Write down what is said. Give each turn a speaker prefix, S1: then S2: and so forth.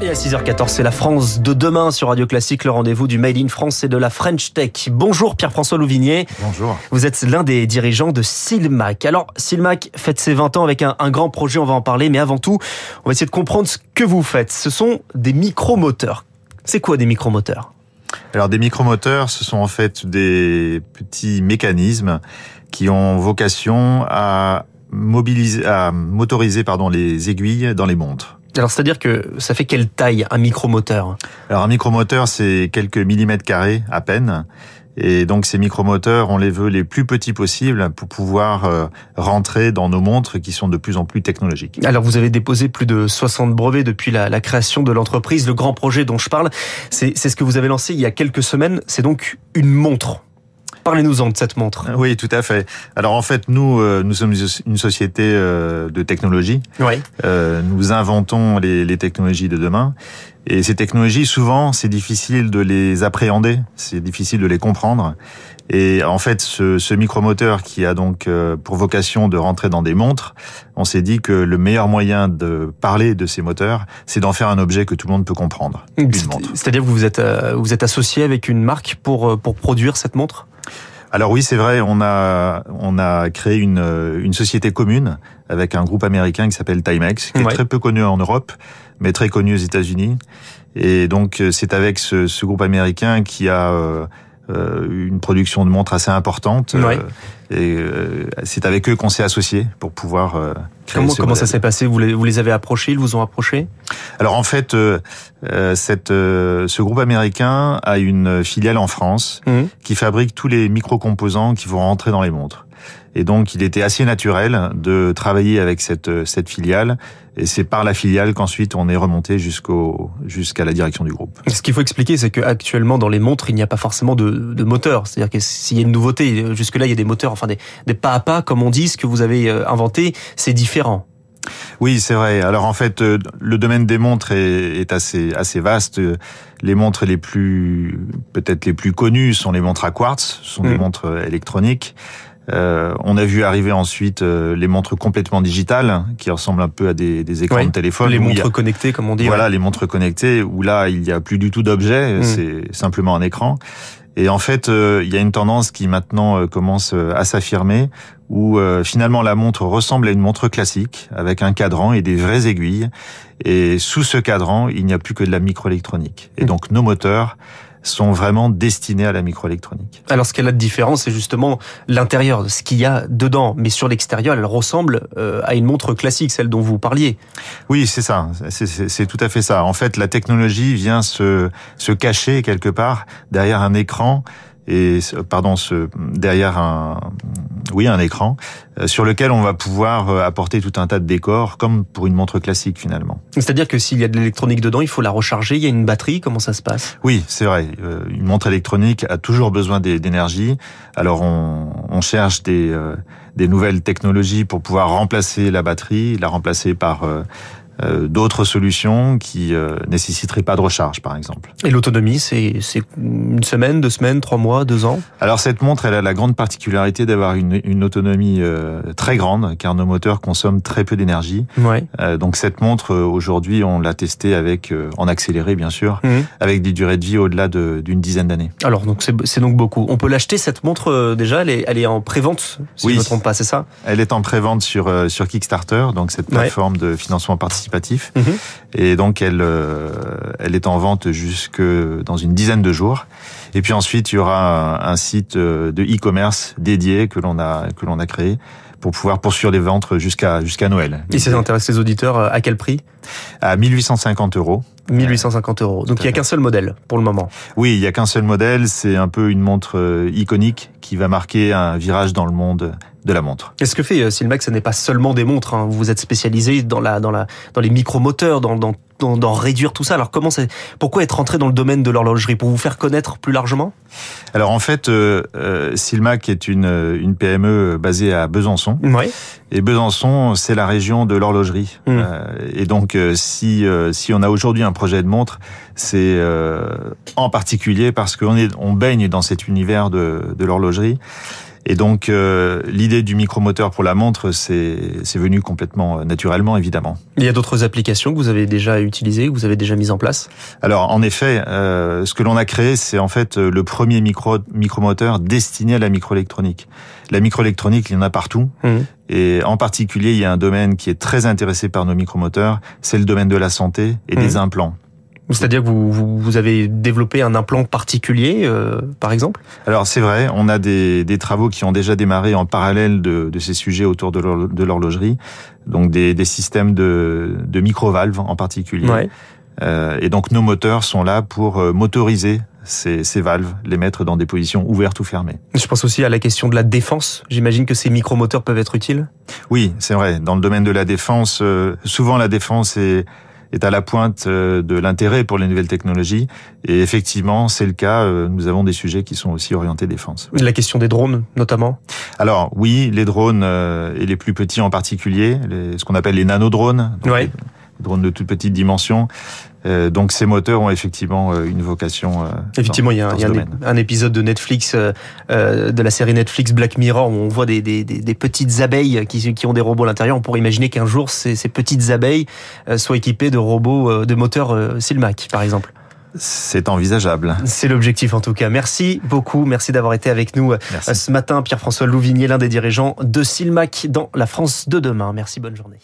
S1: Et à 6h14, c'est la France de demain sur Radio Classique, le rendez-vous du Made in France et de la French Tech. Bonjour Pierre-François Louvigné.
S2: Bonjour.
S1: Vous êtes l'un des dirigeants de Silmac. Alors, Silmac fête ses 20 ans avec un, un, grand projet, on va en parler, mais avant tout, on va essayer de comprendre ce que vous faites. Ce sont des micromoteurs. C'est quoi des micromoteurs?
S2: Alors, des micromoteurs, ce sont en fait des petits mécanismes qui ont vocation à mobiliser, à motoriser pardon, les aiguilles dans les montres.
S1: Alors, c'est-à-dire que ça fait quelle taille un micromoteur?
S2: Alors, un micromoteur, c'est quelques millimètres carrés à peine. Et donc ces micromoteurs, on les veut les plus petits possibles pour pouvoir euh, rentrer dans nos montres qui sont de plus en plus technologiques.
S1: Alors vous avez déposé plus de 60 brevets depuis la, la création de l'entreprise. Le grand projet dont je parle, c'est ce que vous avez lancé il y a quelques semaines. C'est donc une montre. Parlez-nous-en de cette montre.
S2: Oui, tout à fait. Alors en fait, nous, euh, nous sommes une société euh, de technologie.
S1: Oui.
S2: Euh, nous inventons les, les, technologies de demain. Et ces technologies, souvent, c'est difficile de les appréhender, c'est difficile de les comprendre. Et en fait, ce, ce micromoteur qui a donc pour vocation de rentrer dans des montres, on s'est dit que le meilleur moyen de parler de ces moteurs, c'est d'en faire un objet que tout le monde peut comprendre.
S1: C'est-à-dire que vous êtes, vous êtes associé avec une marque pour, pour produire cette montre?
S2: Alors oui, c'est vrai, on a on a créé une une société commune avec un groupe américain qui s'appelle Timex, qui ouais. est très peu connu en Europe, mais très connu aux États-Unis. Et donc c'est avec ce, ce, groupe américain qui a euh, une production de montres assez importante.
S1: Ouais.
S2: et euh, c'est avec eux qu'on s'est associé pour pouvoir euh, créer
S1: Comment,
S2: ce
S1: comment ça s'est passé? Vous les, vous les avez approchés Ils vous ont approché?
S2: Alors en fait, euh, cette, ce groupe américain a une filiale en France
S1: mmh.
S2: qui fabrique tous les micro-composants qui vont rentrer dans les montres. Et donc, il était assez naturel de travailler avec cette, cette filiale. Et c'est par la filiale qu'ensuite on est remonté jusqu'au jusqu'à la direction du groupe.
S1: Ce qu'il faut expliquer, c'est qu'actuellement dans les montres, il n'y a pas forcément de, de moteur. C'est-à-dire que s'il y a une nouveauté, jusque-là, il y a des moteurs, enfin des, des pas à pas, comme on dit, ce que vous avez inventé, c'est différent.
S2: Oui, c'est vrai. Alors en fait, le domaine des montres est, est, assez assez vaste. Les montres les plus peut-être les plus connues sont les montres à quartz, ce sont mmh. des montres électroniques. Euh, on a vu arriver ensuite euh, les montres complètement digitales qui ressemblent un peu à des, des écrans de téléphone.
S1: Les montres a, connectées, comme on dit.
S2: Voilà,
S1: ouais.
S2: les montres connectées où là il n'y a plus du tout d'objet,
S1: Mm.
S2: c'est simplement un écran. Et en fait, euh, il y a une tendance qui maintenant euh, commence euh, à s'affirmer, où euh, finalement la montre ressemble à une montre classique, avec un cadran et des vraies aiguilles. Et sous ce cadran, il n'y a plus que de la microélectronique. Et
S1: Mm.
S2: donc nos moteurs sont vraiment destinés à la microélectronique.
S1: Alors ce qu'elle a de différent, c'est justement l'intérieur, ce qu'il y a dedans. Mais sur l'extérieur, elle ressemble euh, à une montre classique, celle dont vous parliez.
S2: Oui, c'est ça. C'est tout à fait ça. En fait, la technologie vient se, se cacher quelque part derrière un écran et pardon, ce, derrière un oui un écran euh, sur lequel on va pouvoir euh, apporter tout un tas de décors comme pour une montre classique finalement.
S1: C'est-à-dire que s'il y a de l'électronique dedans, il faut la recharger. Il y a une batterie. Comment ça se passe?
S2: Oui, c'est vrai. Euh, une montre électronique a toujours besoin d'énergie. Alors on, on cherche des des nouvelles technologies pour pouvoir remplacer la batterie, la remplacer par euh, d'autres solutions qui euh, nécessiteraient pas de recharge, par exemple.
S1: Et l'autonomie, c'est une semaine, deux semaines, trois mois, deux ans?
S2: Alors cette montre, elle a la grande particularité d'avoir une, une, autonomie euh, très grande, car nos moteurs consomment très peu d'énergie.
S1: Ouais.
S2: Euh, donc cette montre, aujourd'hui, on l'a testée avec, euh, en accéléré bien sûr,
S1: mmh.
S2: avec des durées de vie au-delà d'une dizaine d'années.
S1: Alors donc c'est donc beaucoup. On peut l'acheter cette montre euh, déjà, elle est, elle est en prévente, si
S2: oui.
S1: je ne me trompe pas, c'est ça?
S2: Elle est en prévente sur, euh, sur Kickstarter, donc cette plateforme ouais. de financement participatif participatif.
S1: Mmh.
S2: Et donc elle, euh, elle est en vente jusque dans une dizaine de jours. Et puis ensuite il y aura un, un site de e-commerce dédié que l'on a que l'on a créé pour pouvoir poursuivre les ventes jusqu'à jusqu'à Noël.
S1: Et ça intéresse les auditeurs à quel prix?
S2: À 1850 euros.
S1: 1850 euros. Donc il n'y a qu'un seul modèle pour le moment.
S2: Oui, il n'y a qu'un seul modèle. C'est un peu une montre euh, iconique qui va marquer un virage dans le monde de la montre.
S1: Et ce que fait Silmax, ce n'est pas seulement des montres. Hein? Vous êtes spécialisé dans la dans la dans les micromoteurs, dans dans dans, dans réduire tout ça. Alors comment c'est Pourquoi être rentré dans le domaine de l'horlogerie? Pour vous faire connaître plus largement?
S2: Alors en fait, euh, euh, Silmac est une une PME basée à Besançon.
S1: Oui.
S2: Et Besançon, c'est la région de l'horlogerie.
S1: Mmh.
S2: Euh, et donc si si on a aujourd'hui un projet de montre, c'est en particulier parce qu'on est on baigne dans cet univers de de l'horlogerie. Et donc euh, l'idée du micromoteur pour la montre, c'est c'est venu complètement euh, naturellement, évidemment.
S1: Il y a d'autres applications que vous avez déjà utilisées, que vous avez déjà mises en place?
S2: Alors en effet, euh, ce que l'on a créé, c'est en fait le premier micro micromoteur destiné à la microélectronique. La microélectronique, il y en a partout. Mmh. Et en particulier, il y a un domaine qui est très intéressé par nos micromoteurs, c'est le domaine de la santé et des mmh. implants.
S1: C'est-à-dire que vous, vous, avez développé un implant particulier, euh, par exemple?
S2: Alors c'est vrai, on a des, des, travaux qui ont déjà démarré en parallèle de, de ces sujets autour de l'horlogerie, donc des, des, systèmes de, de micro-valves en particulier. Ouais. Euh, et donc nos moteurs sont là pour euh, motoriser ces, ces, valves, les mettre dans des positions ouvertes ou fermées.
S1: Je pense aussi à la question de la défense. J'imagine que ces micromoteurs peuvent être utiles?
S2: Oui, c'est vrai. Dans le domaine de la défense, euh, souvent la défense est est à la pointe euh, de l'intérêt pour les nouvelles technologies. Et effectivement, c'est le cas. Euh, nous avons des sujets qui sont aussi orientés défense.
S1: La question des drones, notamment
S2: Alors oui, les drones euh, et les plus petits en particulier, ce qu'on appelle les nanodrones.
S1: Oui
S2: drones de toute petite dimension. Euh, donc ces moteurs ont effectivement euh, une vocation. Euh,
S1: effectivement, il y a, un, un, épisode de Netflix, de la série Netflix Black Mirror, où on voit des, des, des petites abeilles qui, qui, ont des robots à l'intérieur. On pourrait imaginer qu'un jour, ces, ces, petites abeilles soient équipées de robots, de moteurs Silmac, par exemple.
S2: C'est envisageable.
S1: C'est l'objectif en tout cas. Merci beaucoup. Merci d'avoir été avec nous ce matin. Pierre-François Louvigné, l'un des dirigeants de Silmac dans la France de demain. Merci, bonne journée.